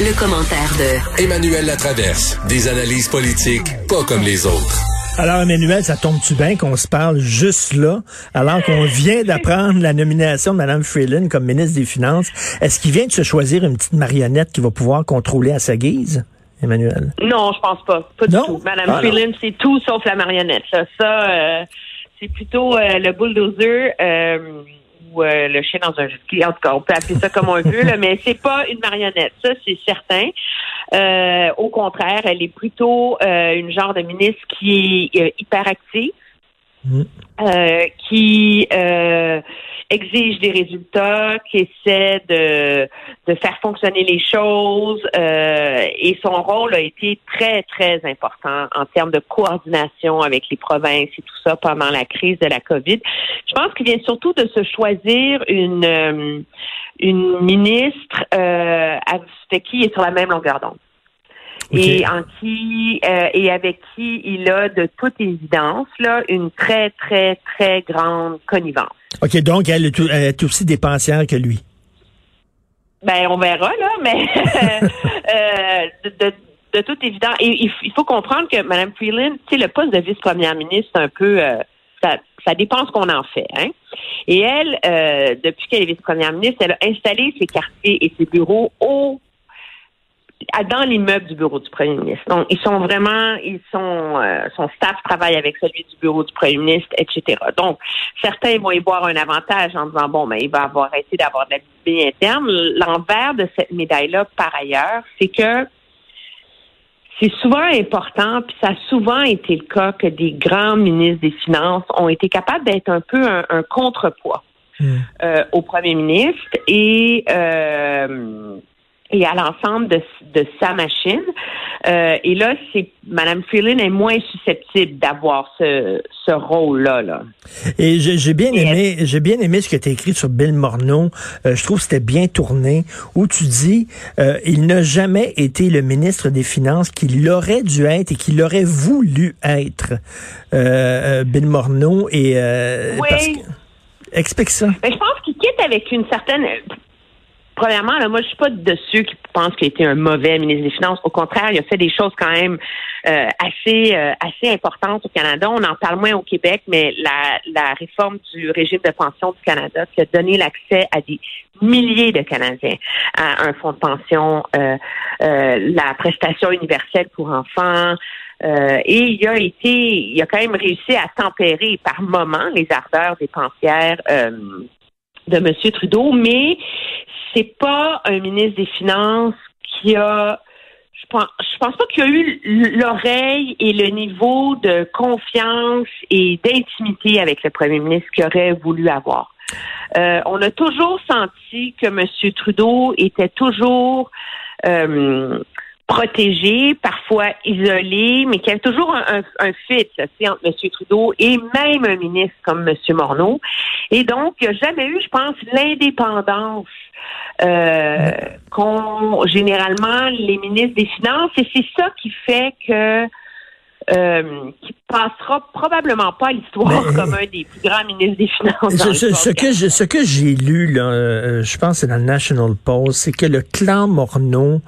Le, commentaire de Emmanuel Latraverse. Des analyses politiques pas comme les autres. Alors, Emmanuel, ça tombe-tu bien qu'on se parle juste là, alors qu'on vient d'apprendre la nomination de Mme Freeland comme ministre des Finances? Est-ce qu'il vient de se choisir une petite marionnette qui va pouvoir contrôler à sa guise? Emmanuel? Non, je pense pas. Pas du tout. Mme ah, Freeland, c'est tout sauf la marionnette. Ça, ça euh, c'est plutôt euh, le bulldozer. Euh, euh, le chien dans un jeu En tout cas, on peut appeler ça comme on veut, là, mais c'est pas une marionnette. Ça, c'est certain. Euh, au contraire, elle est plutôt euh, une genre de ministre qui est hyper mm. qui exige des résultats, qui essaie de, de faire fonctionner les choses. Euh, et son rôle a été très, très important en termes de coordination avec les provinces et tout ça pendant la crise de la COVID. Je pense qu'il vient surtout de se choisir une, euh, une ministre euh, avec qui est sur la même longueur d'onde. Et en qui euh, et avec qui il a de toute évidence là une très très très grande connivence. OK, donc elle est, aussi dépensière que lui. Ben, on verra, là, mais euh, de, toute évidence, il, faut comprendre que Mme Freeland, tu sais, le poste de vice-première ministre, c'est un peu, euh, ça, ça dépend ce qu'on en fait. Hein? Et elle, euh, depuis qu'elle est vice-première ministre, elle a installé ses quartiers et ses bureaux au dans l'immeuble du bureau du premier ministre. Donc, ils sont vraiment, ils sont, euh, son staff travaille avec celui du bureau du premier ministre, etc. Donc, certains vont y voir un avantage en disant, bon, mais il va avoir essayé d'avoir de la vie interne. L'envers de cette médaille-là, par ailleurs, c'est que c'est souvent important, puis ça a souvent été le cas que des grands ministres des Finances ont été capables d'être un peu un, contrepoids hmm. euh, au premier ministre et euh, et à l'ensemble de, de, sa machine. Euh, et là, c'est Mme Freeland est moins susceptible d'avoir ce, ce rôle-là. Là. Et j'ai bien aimé, j'ai bien aimé ce que tu as écrit sur Bill Morneau. Euh, je trouve que c'était bien tourné. Où tu dis, euh, il n'a jamais été le ministre des Finances qu'il aurait dû être et qu'il aurait voulu être. Euh, Bill Morneau et oui. parce que, explique ça. Ben, je pense qu'il quitte avec une certaine premièrement, là, moi, je suis pas de ceux qui pensent qu'il était un mauvais ministre des Finances. Au contraire, il a fait des choses quand même euh, assez euh, assez importantes au Canada. On en parle moins au Québec, mais la, la réforme du régime de pension du Canada qui a donné l'accès à des milliers de Canadiens à un fonds de pension, euh, la prestation universelle pour enfants. et il a été, il a quand même réussi à tempérer par moments les ardeurs dépensières de M. Trudeau, mais c'est pas un ministre des Finances qui a je pense, je pense pas qu'il y a eu l'oreille et le niveau de confiance et d'intimité avec le premier ministre qu'il aurait voulu avoir. Euh, on a toujours senti que M. Trudeau était toujours euh, protégé, parfois isolé, mais y avait toujours un, un, fit entre M. Trudeau et même un ministre comme M. Morneau. Et donc, il n'y a jamais eu, je pense, l'indépendance euh, qu'ont généralement les ministres des Finances. Et c'est ça qui fait que euh, qui passera probablement pas à l'histoire comme un des plus grands ministres des Finances. ce, que je, ce que j'ai lu, là, euh, je pense c'est dans le National Post, c'est que le clan Morneau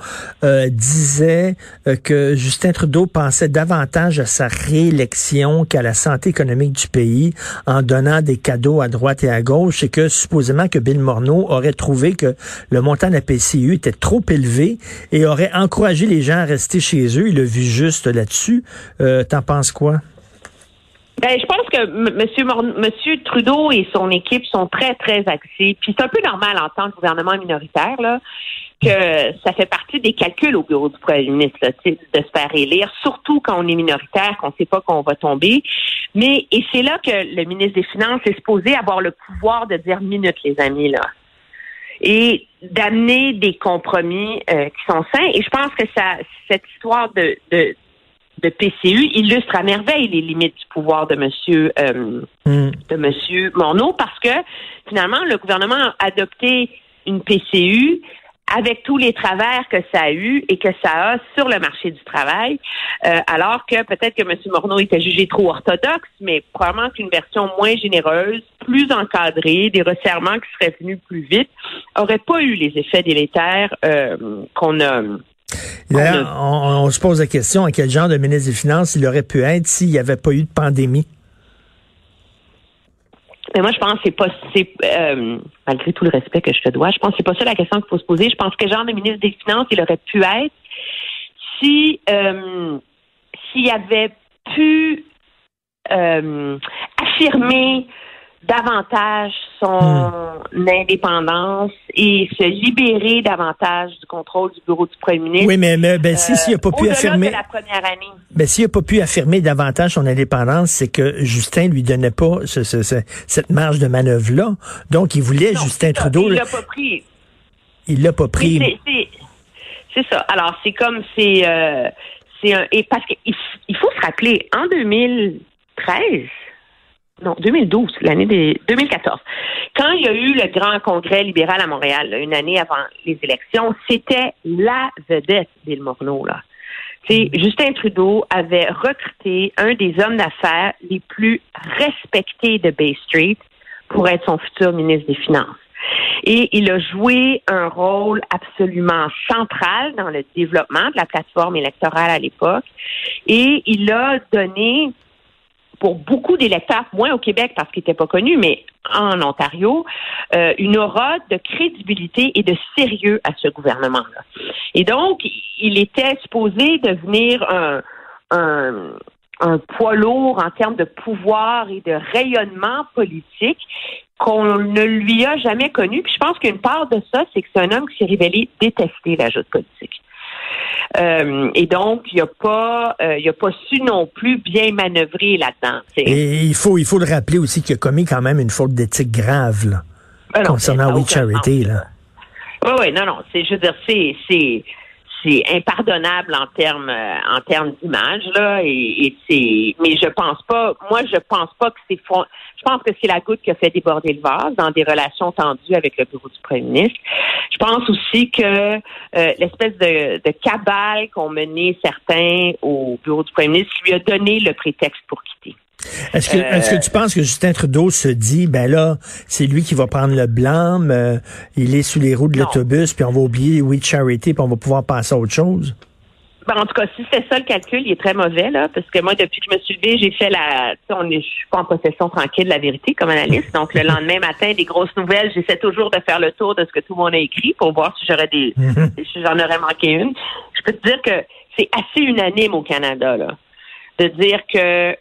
euh, disait euh, que Justin Trudeau pensait davantage à sa réélection qu'à la santé économique du pays en donnant des cadeaux à droite et à gauche et que supposément que Bill Morneau aurait trouvé que le montant de la PCU était trop élevé et aurait encouragé les gens à rester chez eux. Il a vu juste là-dessus. Euh, T'en penses quoi? Ben, je pense que Monsieur, Monsieur Trudeau et son équipe sont très, très axés. Puis c'est un peu normal en tant que gouvernement minoritaire, là, que ça fait partie des calculs au bureau du premier ministre, de se faire élire, surtout quand on est minoritaire, qu'on ne sait pas qu'on va tomber. Mais, et c'est là que le ministre des Finances est supposé avoir le pouvoir de dire minute, les amis, là. Et d'amener des compromis euh, qui sont sains. Et je pense que ça, cette histoire de de PCU illustre à merveille les limites du pouvoir de Monsieur euh, hmm. de Monsieur Morneau parce que finalement le gouvernement a adopté une PCU avec tous les travers que ça a eu et que ça a sur le marché du travail, euh, alors que peut-être que M. Morneau était jugé trop orthodoxe, mais probablement qu'une version moins généreuse, plus encadrés, des resserrements qui seraient venus plus vite, n'auraient pas eu les effets délétères euh, qu'on a. on, on, se pose la question à quel genre de ministre des Finances il aurait pu être s'il n'y avait pas eu de pandémie? Mais moi, je pense que c'est pas, c'est, euh, malgré tout le respect que je te dois, je pense que c'est pas ça la question qu'il faut se poser. Je pense que genre de ministre des Finances il aurait pu être si euh, s'il avait pu euh, affirmer davantage son hmm. indépendance et se libérer davantage du contrôle du bureau du premier ministre. Oui, mais, mais ben, si s'il n'a pas pu affirmer la première année. Ben, s'il n'a pas pu affirmer davantage son indépendance, c'est que Justin lui donnait pas ce, ce, cette marge de manœuvre là. Donc il voulait Justin Trudeau. Il l'a pas pris. Il l'a pas pris. C'est ça. Alors c'est comme c'est euh, c'est un et parce qu'il il faut se rappeler en 2013 non, 2012, l'année des 2014. Quand il y a eu le grand congrès libéral à Montréal, une année avant les élections, c'était la vedette d'Il Morneau, là. Mm. Justin Trudeau avait recruté un des hommes d'affaires les plus respectés de Bay Street pour être son futur ministre des Finances. Et il a joué un rôle absolument central dans le développement de la plateforme électorale à l'époque. Et il a donné pour beaucoup d'électeurs, moins au Québec parce qu'il n'était pas connu, mais en Ontario, euh, une aura de crédibilité et de sérieux à ce gouvernement-là. Et donc, il était supposé devenir un, poids lourd en termes de pouvoir et de rayonnement politique qu'on ne lui a jamais connu. Puis je pense qu'une part de ça, c'est que c'est un homme qui s'est révélé détester la politique. Euh, et donc, il n'a pas, euh, il a pas su non plus bien manœuvrer là-dedans. Et il faut, il faut le rappeler aussi qu'il a commis quand même une faute d'éthique grave là, ben concernant We Charity. Là. Oui, oui, non, non. C'est, je veux dire, c'est, c'est, c'est impardonnable en termes euh, en termes d'image là et, c'est mais je pense pas moi je pense pas que c'est je pense que c'est la goutte qui a fait déborder le vase dans des relations tendues avec le bureau du premier ministre. Je pense aussi que euh, l'espèce de, de cabale qu'ont mené certains au bureau du premier ministre lui a donné le prétexte pour quitter. Est-ce que, est-ce que tu penses que Justin Trudeau se dit, ben là, c'est lui qui va prendre le blâme, euh, il est sous les roues de l'autobus, puis on va oublier We Charity, puis on va pouvoir passer à autre chose? Ben, en tout cas, si c'est ça le calcul, il est très mauvais, là, parce que moi, depuis que je me suis levée, j'ai fait la, on est, je suis pas en possession tranquille de la vérité comme analyste. Donc, le lendemain matin, des grosses nouvelles, j'essaie toujours de faire le tour de ce que tout le monde a écrit pour voir si j'aurais des, si j'en aurais manqué une. Je peux te dire que c'est assez unanime au Canada, là, de dire que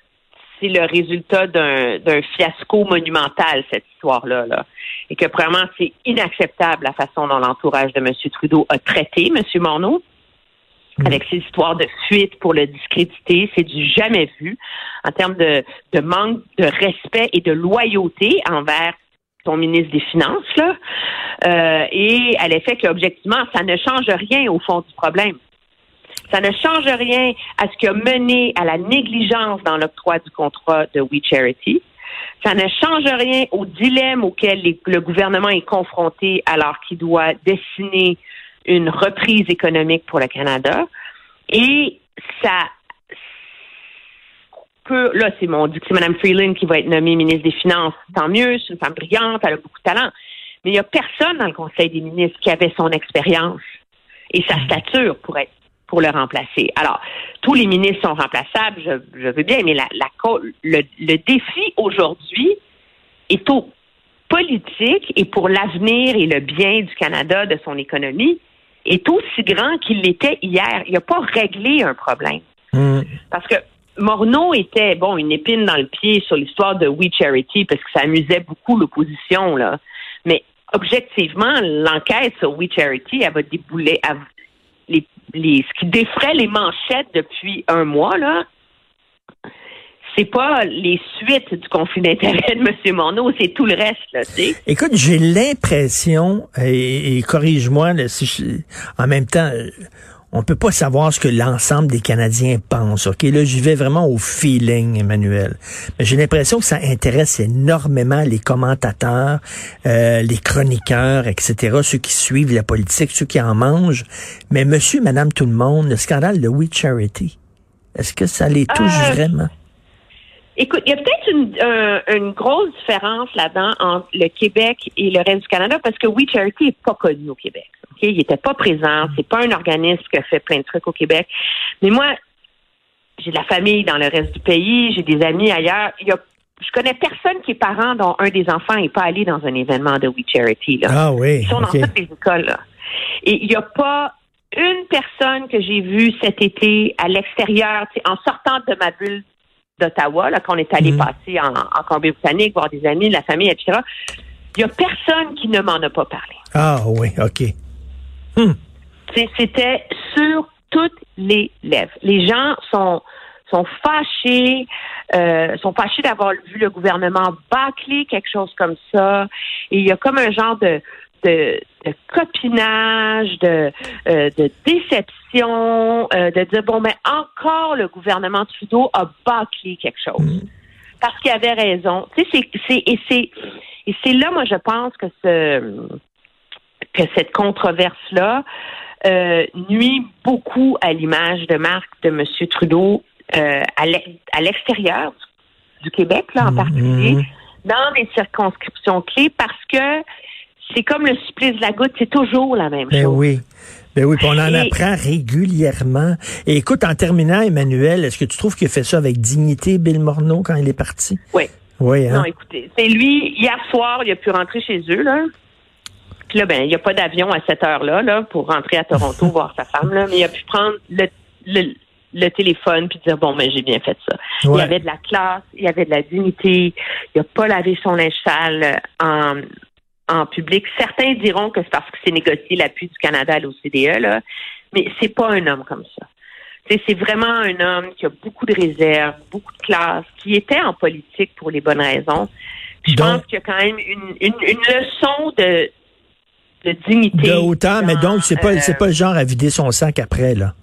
c'est le résultat d'un fiasco monumental, cette histoire-là. Là. Et que, premièrement, c'est inacceptable la façon dont l'entourage de M. Trudeau a traité M. Morneau. Mm. Avec ses histoires de fuite pour le discréditer, c'est du jamais vu en termes de, de manque de respect et de loyauté envers son ministre des Finances, là, euh, et à l'effet qu'objectivement, ça ne change rien au fond du problème. Ça ne change rien à ce qui a mené à la négligence dans l'octroi du contrat de We Charity. Ça ne change rien au dilemme auquel le gouvernement est confronté alors qu'il doit dessiner une reprise économique pour le Canada. Et ça peut, là, c'est mon, dit que c'est Mme Freeland qui va être nommée ministre des Finances. Tant mieux, c'est une femme brillante, elle a beaucoup de talent. Mais il n'y a personne dans le Conseil des ministres qui avait son expérience et sa stature pour être pour le remplacer. Alors, tous les ministres sont remplaçables, je, veux bien, mais la, le, le défi aujourd'hui est au politique et pour l'avenir et le bien du Canada, de son économie, est aussi grand qu'il l'était hier. Il n'a pas réglé un problème. Hmm. Parce que Morneau était, bon, une épine dans le pied sur l'histoire de We Charity parce que ça amusait beaucoup l'opposition, là. Mais objectivement, l'enquête sur We Charity, elle va débouler, les, ce qui défrait les manchettes depuis un mois, là, c'est pas les suites du conflit d'intérêt de M. Morneau, c'est tout le reste, là, Écoute, j'ai l'impression, et, corrige-moi, en même temps, on peut pas savoir ce que l'ensemble des Canadiens pensent. OK, là, j'y vais vraiment au feeling, Emmanuel. Mais j'ai l'impression que ça intéresse énormément les commentateurs, euh, les chroniqueurs, etc., ceux qui suivent la politique, ceux qui en mangent. Mais monsieur, madame, tout le monde, le scandale de We Charity, est-ce que ça les touche euh, vraiment? Écoute, il y a peut-être une, une, grosse différence là-dedans entre le Québec et le reste du Canada parce que We Charity n'est pas connu au Québec. Okay? Il n'était pas présent. C'est pas un organisme qui a fait plein de trucs au Québec. Mais moi, j'ai de la famille dans le reste du pays, j'ai des amis ailleurs. Il y a je connais personne qui est parent dont un des enfants n'est pas allé dans un événement de We Charity. Là. Ah oui. Ils sont dans toutes les écoles. Là. Et il n'y a pas une personne que j'ai vue cet été à l'extérieur, en sortant de ma bulle d'Ottawa, là, quand on est allé mhm. passer en, en Colombie-Britannique, voir des amis, la famille, etc. Il n'y a personne qui ne m'en a pas parlé. Ah oui, OK. Hmm. C'était sur toutes les lèvres. Les gens sont sont fâchés, euh, sont fâchés d'avoir vu le gouvernement bâcler quelque chose comme ça. Et il y a comme un genre de, de, copinage, de, euh, de déception, euh, de dire bon, mais encore le gouvernement Trudeau a bâclé quelque chose. Mm. Parce qu'il avait raison. Tu sais, c'est, et c'est et c'est là, moi, je pense que ce que cette controverse-là euh, nuit beaucoup à l'image de marque de M. Trudeau à l'extérieur du Québec, là, en mm-hmm. particulier, dans des circonscriptions clés, parce que c'est comme le supplice de la goutte, c'est toujours la même ben chose. Oui. Ben oui, on en apprend régulièrement. Et écoute, en terminant, Emmanuel, est-ce que tu trouves qu'il a fait ça avec dignité, Bill Morneau, quand il est parti? Oui. Oui, hein? Non, écoutez, c'est lui, hier soir, il a pu rentrer chez eux, là. Puis là, ben, il n'y a pas d'avion à cette heure-là, là, pour rentrer à Toronto voir sa femme, là, mais il a pu prendre le, le, le téléphone puis dire bon mais ben, j'ai bien fait ça. Il y avait de la classe, il y avait de la dignité, il n'a pas lavé son linge sale en, en public. Certains diront que c'est parce que c'est négocié l'appui du Canada à l'OCDE là, mais c'est pas un homme comme ça. C'est vraiment un homme qui a beaucoup de réserves, beaucoup de classe, qui était en politique pour les bonnes raisons. je pense qu'il y a quand même une, une, une leçon de, de dignité. De hauteur, mais donc c'est pas c'est pas le genre à vider son sac après là.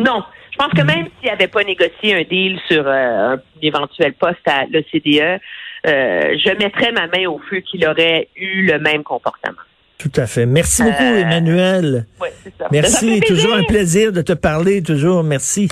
Non, je pense que mm. même s'il n'avait pas négocié un deal sur euh, un éventuel poste à l'OCDE, euh, je mettrais ma main au feu qu'il aurait eu le même comportement. Tout à fait. Merci beaucoup, euh, Emmanuel. Oui, c'est ça. Merci. Toujours un plaisir de te parler, toujours. Merci.